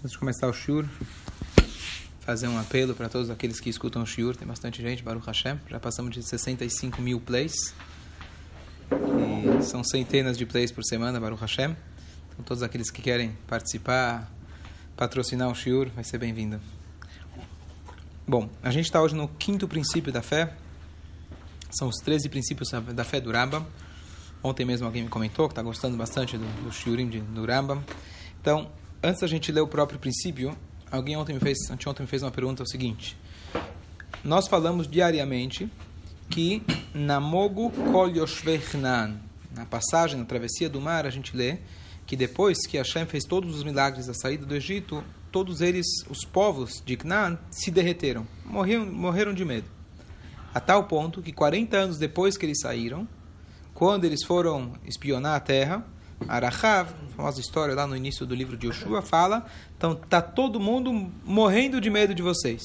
Antes de começar o Shur, fazer um apelo para todos aqueles que escutam o Shur. Tem bastante gente, Baruch Hashem. Já passamos de 65 mil plays. E são centenas de plays por semana, Baruch Hashem. Então, todos aqueles que querem participar, patrocinar o Shur, vai ser bem-vindo. Bom, a gente está hoje no quinto princípio da fé. São os 13 princípios da fé do Rambam. Ontem mesmo alguém me comentou que está gostando bastante do, do de, do Rambam. Então, antes da gente ler o próprio princípio, alguém ontem me fez, anteontem me fez uma pergunta é o seguinte: Nós falamos diariamente que Namogu Kol na passagem, na travessia do mar, a gente lê que depois que Hashem fez todos os milagres da saída do Egito, todos eles, os povos de Canaan, se derreteram, morreram, morreram de medo. A tal ponto que 40 anos depois que eles saíram, quando eles foram espionar a terra, Arachav, famosa história lá no início do livro de Yoshua, fala, então tá todo mundo morrendo de medo de vocês.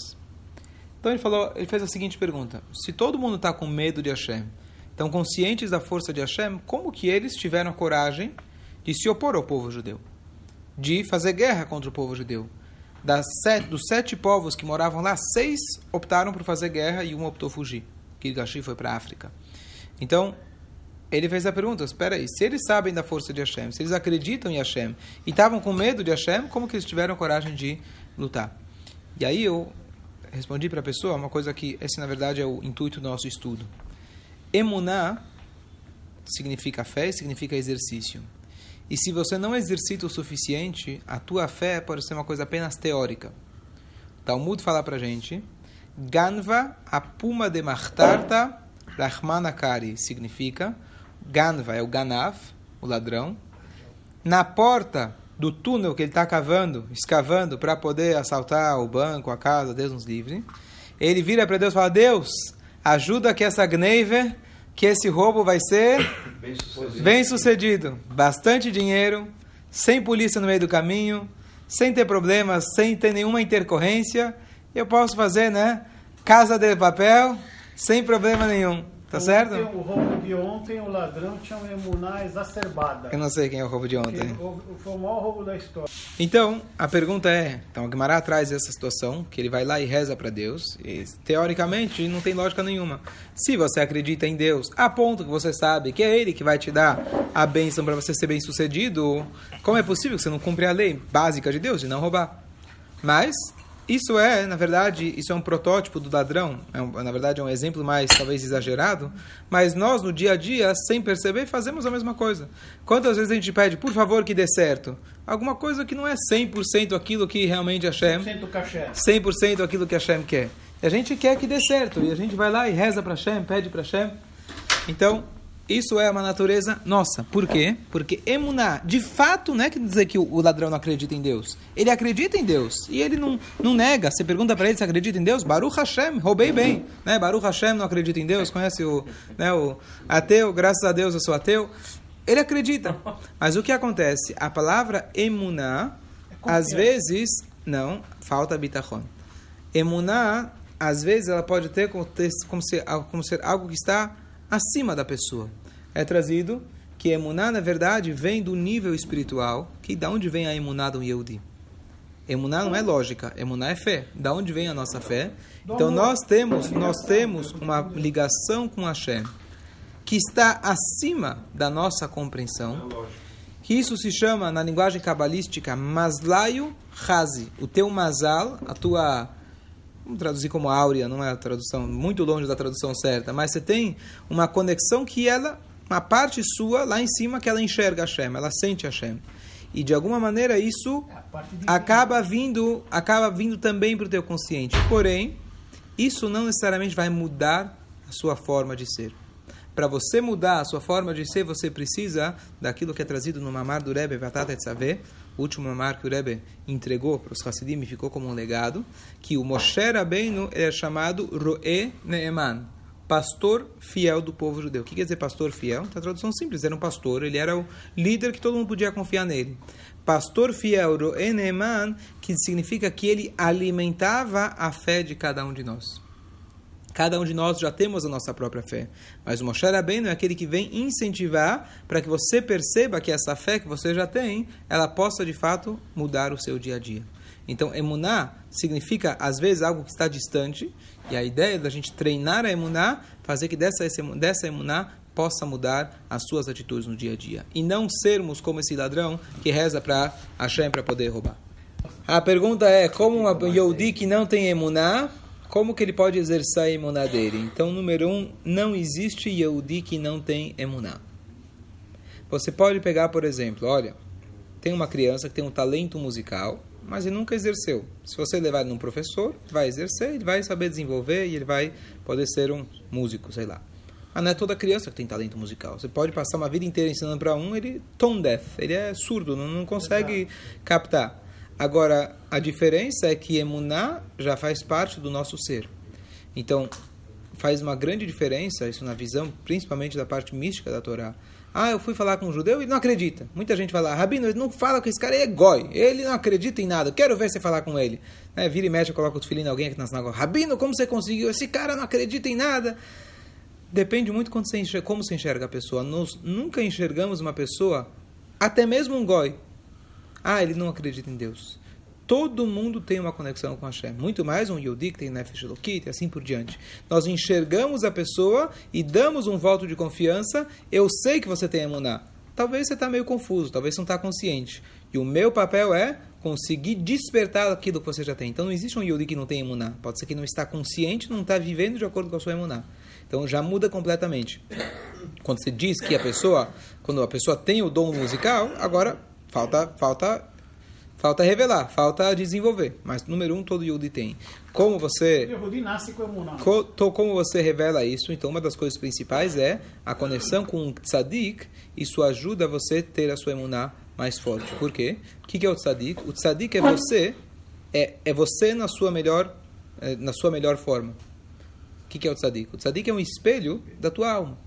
Então ele falou, ele fez a seguinte pergunta: se todo mundo está com medo de Hashem, estão conscientes da força de Hashem, como que eles tiveram a coragem de se opor ao povo judeu, de fazer guerra contra o povo judeu? Das sete, dos sete povos que moravam lá, seis optaram por fazer guerra e um optou fugir. Kirgashi foi para a África. Então, ele fez a pergunta: espera aí, se eles sabem da força de Hashem, se eles acreditam em Hashem e estavam com medo de Hashem, como que eles tiveram coragem de lutar? E aí eu respondi para a pessoa uma coisa que esse na verdade é o intuito do nosso estudo. Emuná significa fé, significa exercício. E se você não exercita o suficiente, a tua fé pode ser uma coisa apenas teórica. O Talmud fala para gente, Ganva apuma de martarta Rahmanakari significa Ganva é o Ganav, o ladrão. Na porta do túnel que ele está cavando, escavando para poder assaltar o banco, a casa, Deus nos livre. Ele vira para Deus e fala: Deus, ajuda que essa gneive, que esse roubo vai ser bem sucedido. bem sucedido. Bastante dinheiro, sem polícia no meio do caminho, sem ter problemas, sem ter nenhuma intercorrência. Eu posso fazer, né? Casa de papel, sem problema nenhum. Tá certo? O roubo de ontem, o ladrão tinha uma emuná exacerbada. Eu não sei quem é o roubo de ontem. Foi o maior roubo da história. Então, a pergunta é: então, a Guimarães traz essa situação, que ele vai lá e reza para Deus, e teoricamente não tem lógica nenhuma. Se você acredita em Deus, a ponto que você sabe que é Ele que vai te dar a bênção para você ser bem sucedido, como é possível que você não cumpra a lei básica de Deus de não roubar? Mas isso é, na verdade, isso é um protótipo do ladrão. É um, na verdade, é um exemplo mais, talvez, exagerado. Mas nós, no dia a dia, sem perceber, fazemos a mesma coisa. Quantas vezes a gente pede, por favor, que dê certo? Alguma coisa que não é 100% aquilo que realmente Hashem... 100% caché. 100% aquilo que Hashem quer. E a gente quer que dê certo. E a gente vai lá e reza para Hashem, pede para Hashem. Então, isso é uma natureza nossa. Por quê? Porque emuná, de fato, não é que dizer que o ladrão não acredita em Deus. Ele acredita em Deus e ele não, não nega. Você pergunta para ele se acredita em Deus, Baruch Hashem, roubei bem. Né? Baruch Hashem não acredita em Deus, conhece o, né, o ateu, graças a Deus eu sou ateu. Ele acredita. Mas o que acontece? A palavra emuná, é às vezes, não, falta bitachon. Emuná, às vezes, ela pode ter como, como, ser, como ser algo que está acima da pessoa. É trazido que emuná, na verdade, vem do nível espiritual, que da onde vem a emuná do Yehudi? Emuná não é lógica, emuná é fé. Da onde vem a nossa fé? Então nós temos, nós temos uma ligação com Hashem que está acima da nossa compreensão. Que isso se chama na linguagem cabalística maslayu hazi, o teu mazal, a tua vamos traduzir como áurea, não é a tradução, muito longe da tradução certa, mas você tem uma conexão que ela, uma parte sua lá em cima que ela enxerga Hashem, ela sente Hashem. E de alguma maneira isso acaba vindo, acaba vindo também para o teu consciente. Porém, isso não necessariamente vai mudar a sua forma de ser. Para você mudar a sua forma de ser, você precisa daquilo que é trazido no Mamar do Rebbe Vatata Etzaveh, o último Mamar que o Rebbe entregou para os Hassidim e ficou como um legado, que o Moshe Rabbeinu é chamado Roe Neeman, pastor fiel do povo judeu. O que quer dizer pastor fiel? A tradução simples, era um pastor, ele era o líder que todo mundo podia confiar nele. Pastor fiel, Roe Neeman, que significa que ele alimentava a fé de cada um de nós. Cada um de nós já temos a nossa própria fé. Mas o Moshe Rabbeinu é aquele que vem incentivar para que você perceba que essa fé que você já tem, ela possa de fato mudar o seu dia a dia. Então, emuná significa, às vezes, algo que está distante, e a ideia da gente treinar a emuná, fazer que dessa, dessa emuná possa mudar as suas atitudes no dia a dia. E não sermos como esse ladrão que reza para Hashem para poder roubar. A pergunta é, como a Yodi que não tem emuná, como que ele pode exercer a emuná dele? Então, número um, não existe Yehudi que não tem emuná. Você pode pegar, por exemplo, olha, tem uma criança que tem um talento musical, mas ele nunca exerceu. Se você levar ele num professor, vai exercer, ele vai saber desenvolver e ele vai poder ser um músico, sei lá. Mas não é toda criança que tem talento musical. Você pode passar uma vida inteira ensinando para um, ele tone deaf, ele é surdo, não, não consegue captar. Agora, a diferença é que emuná já faz parte do nosso ser. Então, faz uma grande diferença, isso na visão, principalmente da parte mística da Torá. Ah, eu fui falar com um judeu e não acredita. Muita gente fala, Rabino, ele não fala com esse cara, é goi. Ele não acredita em nada. Quero ver você falar com ele. Né? Vira e mexe, coloca o filhinhos alguém aqui na sinagoga. Rabino, como você conseguiu? Esse cara não acredita em nada. Depende muito quando você enxerga, como você enxerga a pessoa. Nós nunca enxergamos uma pessoa, até mesmo um goi, ah, ele não acredita em Deus. Todo mundo tem uma conexão com Hashem. Muito mais um Yodi que tem Nefesh Elokit e assim por diante. Nós enxergamos a pessoa e damos um voto de confiança. Eu sei que você tem emuná. Talvez você está meio confuso, talvez você não está consciente. E o meu papel é conseguir despertar aquilo que você já tem. Então não existe um Yodi que não tem emuná. Pode ser que não está consciente, não está vivendo de acordo com a sua emuná. Então já muda completamente. Quando você diz que a pessoa, quando a pessoa tem o dom musical, agora Falta, falta, falta revelar, falta desenvolver. Mas número um, todo Yudi tem. Como você, como você revela isso? Então, uma das coisas principais é a conexão com o tzadik. Isso ajuda você a ter a sua emuná mais forte. Por quê? O que é o tzadik? O tzadik é você, é, é você na sua melhor, é, na sua melhor forma. O que é o tzadik? O tzadik é um espelho da tua alma.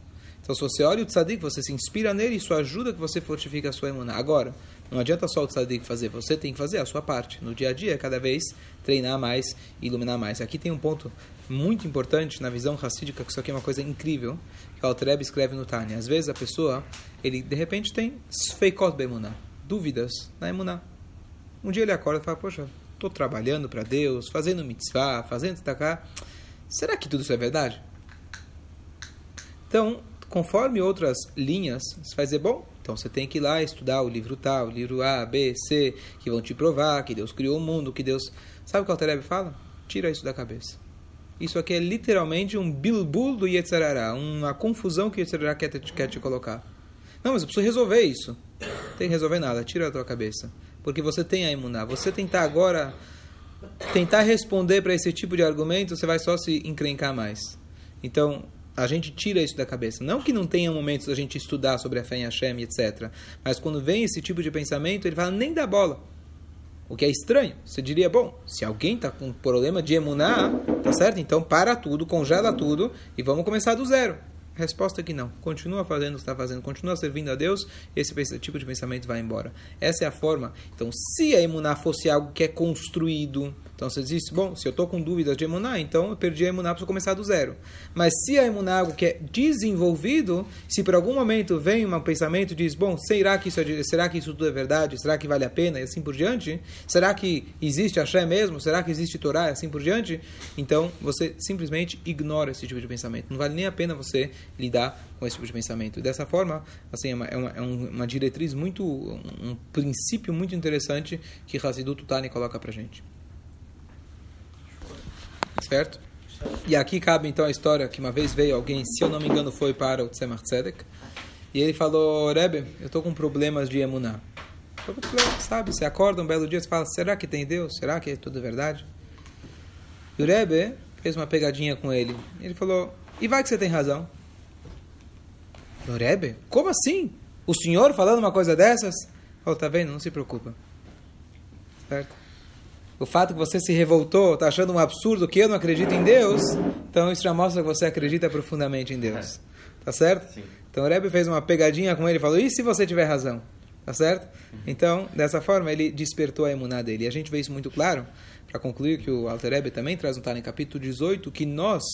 Então, se você olha o tzadik, você se inspira nele, isso ajuda que você fortifique a sua emuná. Agora, não adianta só o tzadik fazer, você tem que fazer a sua parte. No dia a dia, cada vez treinar mais iluminar mais. Aqui tem um ponto muito importante na visão racídica, que isso aqui é uma coisa incrível, que o Altreb escreve no Tânia. Às vezes a pessoa, ele de repente tem sfeikot bemuná, dúvidas na emuná. Um dia ele acorda e fala, poxa, estou trabalhando para Deus, fazendo mitzvah, fazendo tzedakah. Será que tudo isso é verdade? Então, conforme outras linhas, você vai dizer, bom, então você tem que ir lá estudar o livro tal, o livro A, B, C, que vão te provar que Deus criou o mundo, que Deus. Sabe o que o Altareb fala? Tira isso da cabeça. Isso aqui é literalmente um bilbul do Yetzirará, uma confusão que o Yetzirará quer, te, quer te colocar. Não, mas eu preciso resolver isso. Não tem que resolver nada, tira da tua cabeça. Porque você tem a imunar. Você tentar agora, tentar responder para esse tipo de argumento, você vai só se encrencar mais. Então, a gente tira isso da cabeça. Não que não tenha momentos da gente estudar sobre a fé em Hashem, etc. Mas quando vem esse tipo de pensamento, ele fala, nem dá bola. O que é estranho. Você diria, bom, se alguém está com problema de emunar, tá certo? Então para tudo, congela tudo e vamos começar do zero. Resposta que não. Continua fazendo o que está fazendo, continua servindo a Deus, esse tipo de pensamento vai embora. Essa é a forma. Então, se a emuná fosse algo que é construído, então você diz, bom, se eu estou com dúvidas de emuná, então eu perdi a emuná para começar do zero. Mas se a emuná é algo que é desenvolvido, se por algum momento vem um pensamento e diz, bom, será que, isso é, será que isso tudo é verdade? Será que vale a pena? E assim por diante. Será que existe Axé mesmo? Será que existe Torá? E assim por diante. Então, você simplesmente ignora esse tipo de pensamento. Não vale nem a pena você lidar com esse tipo de pensamento. E dessa forma, assim, é uma, é uma, é uma diretriz muito, um princípio muito interessante que Hassidut Tani coloca para gente. Certo? E aqui cabe então a história que uma vez veio alguém, se eu não me engano, foi para o Tzemach Tzedek, e ele falou: Rebbe, eu estou com problemas de emuná. Sabe, você acorda um belo dia e fala: será que tem Deus? Será que é tudo verdade? E o Rebbe fez uma pegadinha com ele. Ele falou: e vai que você tem razão. O Rebbe, como assim? O senhor falando uma coisa dessas? Falou: tá vendo? Não se preocupa. Certo? o fato que você se revoltou, está achando um absurdo que eu não acredito em Deus, então isso já mostra que você acredita profundamente em Deus. Tá certo? Sim. Então o Rebbe fez uma pegadinha com ele e falou: e se você tiver razão? Tá certo? Uhum. Então, dessa forma, ele despertou a emuná dele. E a gente vê isso muito claro, para concluir que o Alter Rebbe também traz um tal em capítulo 18, que nós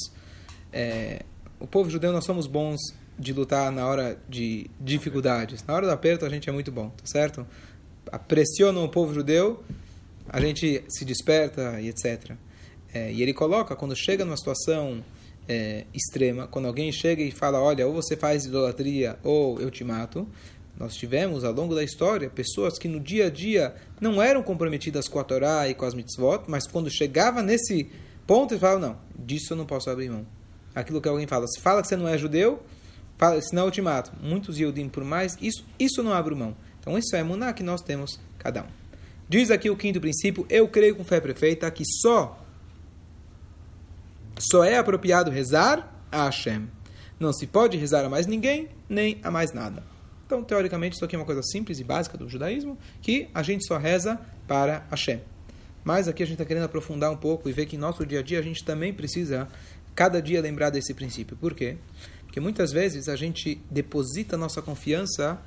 é, o povo judeu nós somos bons de lutar na hora de dificuldades. Na hora do aperto a gente é muito bom, tá certo? Pressiona o povo judeu, a gente se desperta e etc. É, e ele coloca, quando chega numa situação é, extrema, quando alguém chega e fala, olha, ou você faz idolatria ou eu te mato, nós tivemos, ao longo da história, pessoas que no dia a dia não eram comprometidas com a Torá e com as mitzvot, mas quando chegava nesse ponto, eles falavam, não, disso eu não posso abrir mão. Aquilo que alguém fala, se fala que você não é judeu, fala, senão eu te mato. Muitos Yudim, por mais, isso, isso não abre mão. Então isso é muná que nós temos cada um. Diz aqui o quinto princípio, eu creio com fé perfeita que só só é apropriado rezar a Hashem. Não se pode rezar a mais ninguém, nem a mais nada. Então, teoricamente, isso aqui é uma coisa simples e básica do judaísmo, que a gente só reza para Hashem. Mas aqui a gente está querendo aprofundar um pouco e ver que em nosso dia a dia a gente também precisa, cada dia, lembrar desse princípio. Por quê? Porque muitas vezes a gente deposita nossa confiança,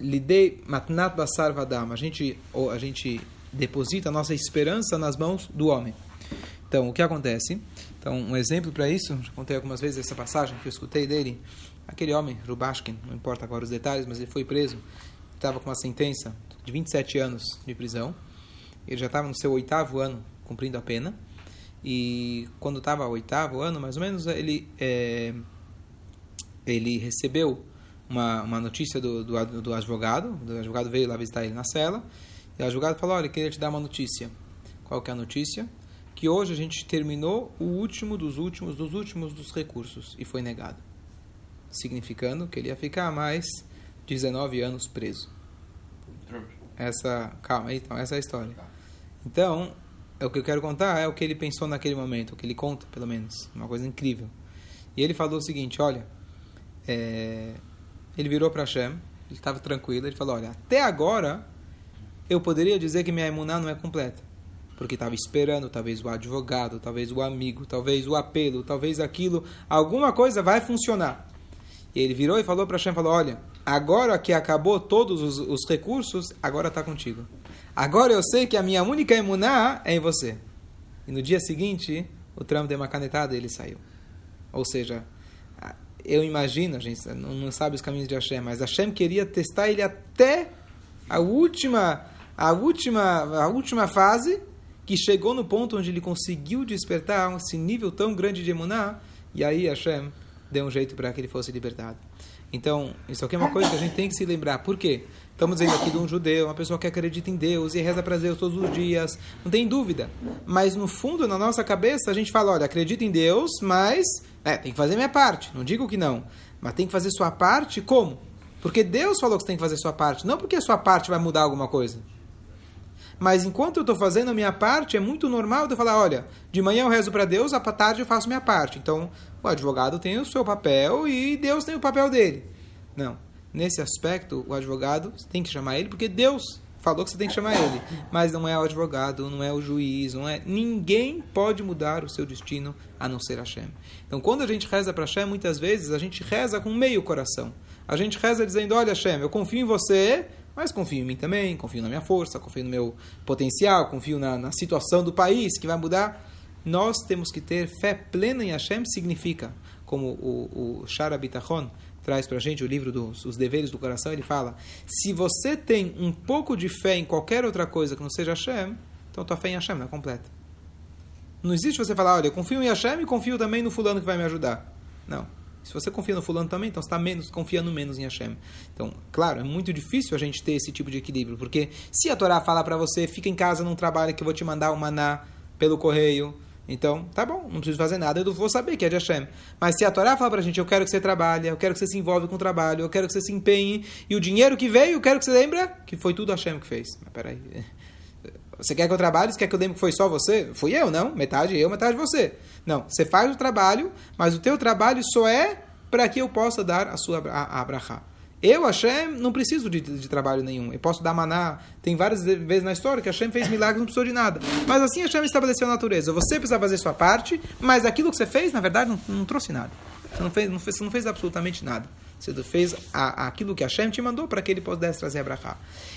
lidei matnat basar vadam, a gente, ou a gente deposita nossa esperança nas mãos do homem. Então, o que acontece? Então, um exemplo para isso, já contei algumas vezes essa passagem que eu escutei dele, Aquele homem, Rubashkin, não importa agora os detalhes, mas ele foi preso, estava com uma sentença de 27 anos de prisão. Ele já estava no seu oitavo ano cumprindo a pena. E quando estava oitavo ano, mais ou menos, ele, é, ele recebeu uma, uma notícia do, do, do advogado. O advogado veio lá visitar ele na cela. E o advogado falou: Olha, queria te dar uma notícia. Qual que é a notícia? Que hoje a gente terminou o último dos últimos dos últimos dos recursos e foi negado significando que ele ia ficar mais 19 anos preso. Essa, calma, então essa é a história. Então, é o que eu quero contar é o que ele pensou naquele momento, o que ele conta, pelo menos, uma coisa incrível. E ele falou o seguinte, olha, é, ele virou para Hashem, ele estava tranquilo, ele falou, olha, até agora eu poderia dizer que minha imuná não é completa, porque estava esperando talvez o advogado, talvez o amigo, talvez o apelo, talvez aquilo, alguma coisa vai funcionar. E ele virou e falou para Hashem, falou, olha, agora que acabou todos os, os recursos, agora está contigo. Agora eu sei que a minha única emuná é em você. E no dia seguinte, o Trump deu uma canetada e ele saiu. Ou seja, eu imagino, a gente não, sabe os caminhos de Hashem, mas Hashem queria testar ele até a última, a última, a última fase, que chegou no ponto onde ele conseguiu despertar esse nível tão grande de emuná, e aí Hashem deu um jeito para que ele fosse libertado. Então, isso aqui é uma coisa que a gente tem que se lembrar. Por quê? Estamos dizendo aqui de um judeu, uma pessoa que acredita em Deus e reza para Deus todos os dias. Não tem dúvida. Mas, no fundo, na nossa cabeça, a gente fala, olha, acredito em Deus, mas é, tem que fazer minha parte. Não digo que não. Mas tem que fazer sua parte como? Porque Deus falou que você tem que fazer sua parte. Não porque a sua parte vai mudar alguma coisa. Mas enquanto eu estou fazendo a minha parte, é muito normal eu falar, olha, de manhã eu rezo para Deus, à tarde eu faço minha parte. Então, o advogado tem o seu papel e Deus tem o papel dele. Não. Nesse aspecto, o advogado tem que chamar ele porque Deus falou que você tem que chamar ele. Mas não é o advogado, não é o juiz, não é. Ninguém pode mudar o seu destino a não ser Hashem. Então, quando a gente reza para Hashem, muitas vezes a gente reza com meio coração. A gente reza dizendo: Olha, Hashem, eu confio em você, mas confio em mim também, confio na minha força, confio no meu potencial, confio na, na situação do país que vai mudar nós temos que ter fé plena em Hashem, significa, como o, o Shara Bitachon traz para a gente, o livro dos deveres do coração, ele fala, se você tem um pouco de fé em qualquer outra coisa que não seja Hashem, então tua fé em Hashem não é completa. Não existe você falar, olha, eu confio em Hashem e confio também no fulano que vai me ajudar. Não. Se você confia no fulano também, então você está menos, confiando menos em Hashem. Então, claro, é muito difícil a gente ter esse tipo de equilíbrio, porque se a Torá falar para você, fica em casa, não trabalha, que eu vou te mandar o maná pelo correio, então, tá bom, não preciso fazer nada, eu vou saber que é de Hashem. Mas se a Torá fala pra gente, eu quero que você trabalhe, eu quero que você se envolve com o trabalho, eu quero que você se empenhe, e o dinheiro que veio, eu quero que você lembre que foi tudo Hashem que fez. Mas peraí. Você quer que eu trabalhe? Você quer que eu lembre que foi só você? Fui eu, não. Metade eu, metade você. Não, você faz o trabalho, mas o teu trabalho só é para que eu possa dar a sua a, a eu, Hashem, não preciso de, de, trabalho nenhum. Eu posso dar maná. Tem várias vezes na história que Hashem fez milagres, não precisou de nada. Mas assim Hashem estabeleceu a natureza. Você precisa fazer sua parte, mas aquilo que você fez, na verdade, não, não trouxe nada. Você não, fez, não, fez, você não fez absolutamente nada. Você fez a, aquilo que Hashem te mandou para que ele pudesse trazer a brachá.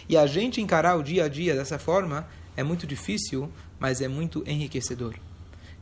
E a gente encarar o dia a dia dessa forma é muito difícil, mas é muito enriquecedor.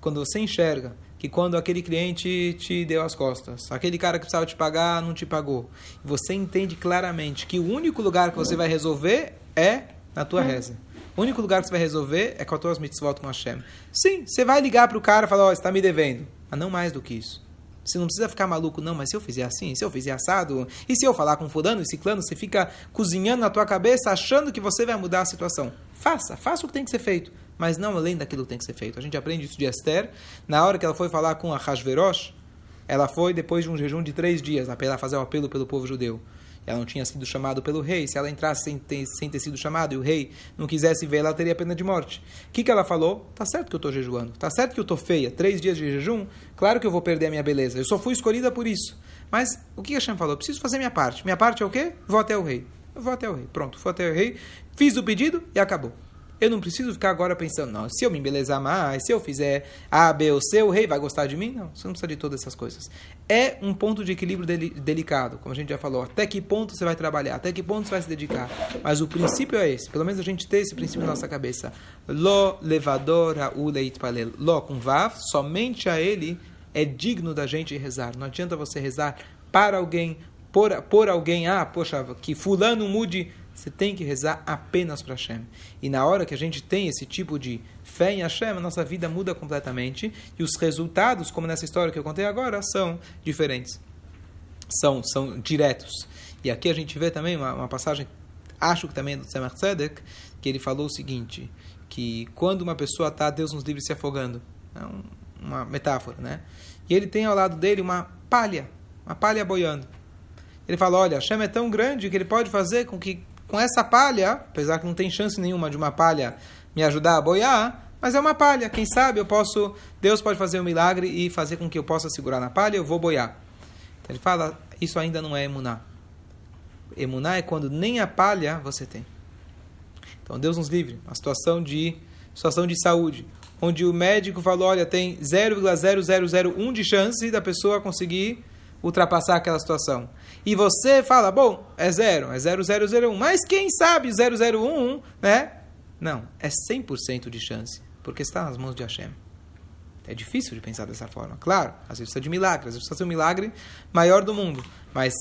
Quando você enxerga que quando aquele cliente te deu as costas, aquele cara que precisava te pagar não te pagou. Você entende claramente que o único lugar que você vai resolver é na tua reza. O único lugar que você vai resolver é com as tuas mitzvot com Hashem. Sim, você vai ligar para o cara e falar, ó, oh, está me devendo. Mas não mais do que isso. Você não precisa ficar maluco, não, mas se eu fizer assim, se eu fizer assado, e se eu falar com fulano e ciclano, você fica cozinhando na tua cabeça achando que você vai mudar a situação. Faça, faça o que tem que ser feito mas não além daquilo que tem que ser feito. A gente aprende isso de Esther. Na hora que ela foi falar com a Hashverosh, ela foi depois de um jejum de três dias, para fazer o apelo pelo povo judeu. Ela não tinha sido chamada pelo rei. Se ela entrasse sem ter, sem ter sido chamada e o rei não quisesse ver, ela teria pena de morte. O que, que ela falou? Tá certo que eu estou jejuando. Tá certo que eu estou feia. Três dias de jejum. Claro que eu vou perder a minha beleza. Eu só fui escolhida por isso. Mas o que a Hashem falou? Preciso fazer minha parte. Minha parte é o quê? Vou até o rei. Eu vou até o rei. Pronto, vou até o rei. Fiz o pedido e acabou. Eu não preciso ficar agora pensando, não, se eu me embelezar mais, se eu fizer A, B ou C, o rei vai gostar de mim? Não, você não precisa de todas essas coisas. É um ponto de equilíbrio delicado, como a gente já falou. Até que ponto você vai trabalhar, até que ponto você vai se dedicar. Mas o princípio é esse, pelo menos a gente tem esse princípio na nossa cabeça. Lo levador leit palel. Lo com vav, somente a ele é digno da gente rezar. Não adianta você rezar para alguém, por, por alguém, ah, poxa, que fulano mude você tem que rezar apenas para Hashem. E na hora que a gente tem esse tipo de fé em Hashem, a nossa vida muda completamente. E os resultados, como nessa história que eu contei agora, são diferentes. São, são diretos. E aqui a gente vê também uma, uma passagem, acho que também é do Tzemach Tzedek, que ele falou o seguinte, que quando uma pessoa está, Deus nos livre, se afogando, é um, uma metáfora, né? E ele tem ao lado dele uma palha, uma palha boiando. Ele fala, olha, Hashem é tão grande que ele pode fazer com que com essa palha, apesar que não tem chance nenhuma de uma palha me ajudar a boiar, mas é uma palha. Quem sabe eu posso, Deus pode fazer um milagre e fazer com que eu possa segurar na palha, eu vou boiar. Então ele fala, isso ainda não é emuná. Emuná é quando nem a palha você tem. Então Deus nos livre, uma situação de situação de saúde, onde o médico falou, olha, tem 0,0001 de chance da pessoa conseguir ultrapassar aquela situação. E você fala, bom, é zero, é 0001, mas quem sabe 001, né? Não, é 100% de chance, porque está nas mãos de Hashem. É difícil de pensar dessa forma. Claro, às vezes precisa de milagres, às vezes precisa ser um milagre maior do mundo, mas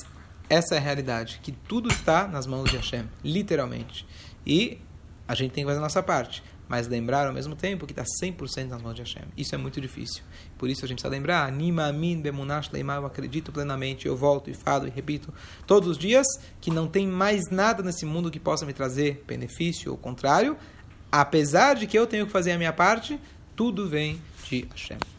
essa é a realidade, que tudo está nas mãos de Hashem, literalmente. E a gente tem que fazer a nossa parte mas lembrar ao mesmo tempo que está 100% nas mãos de Hashem. Isso é muito difícil. Por isso a gente precisa lembrar, Anima Amin Bemunash Leimar, eu acredito plenamente, eu volto e falo e repito todos os dias que não tem mais nada nesse mundo que possa me trazer benefício ou contrário, apesar de que eu tenho que fazer a minha parte, tudo vem de Hashem.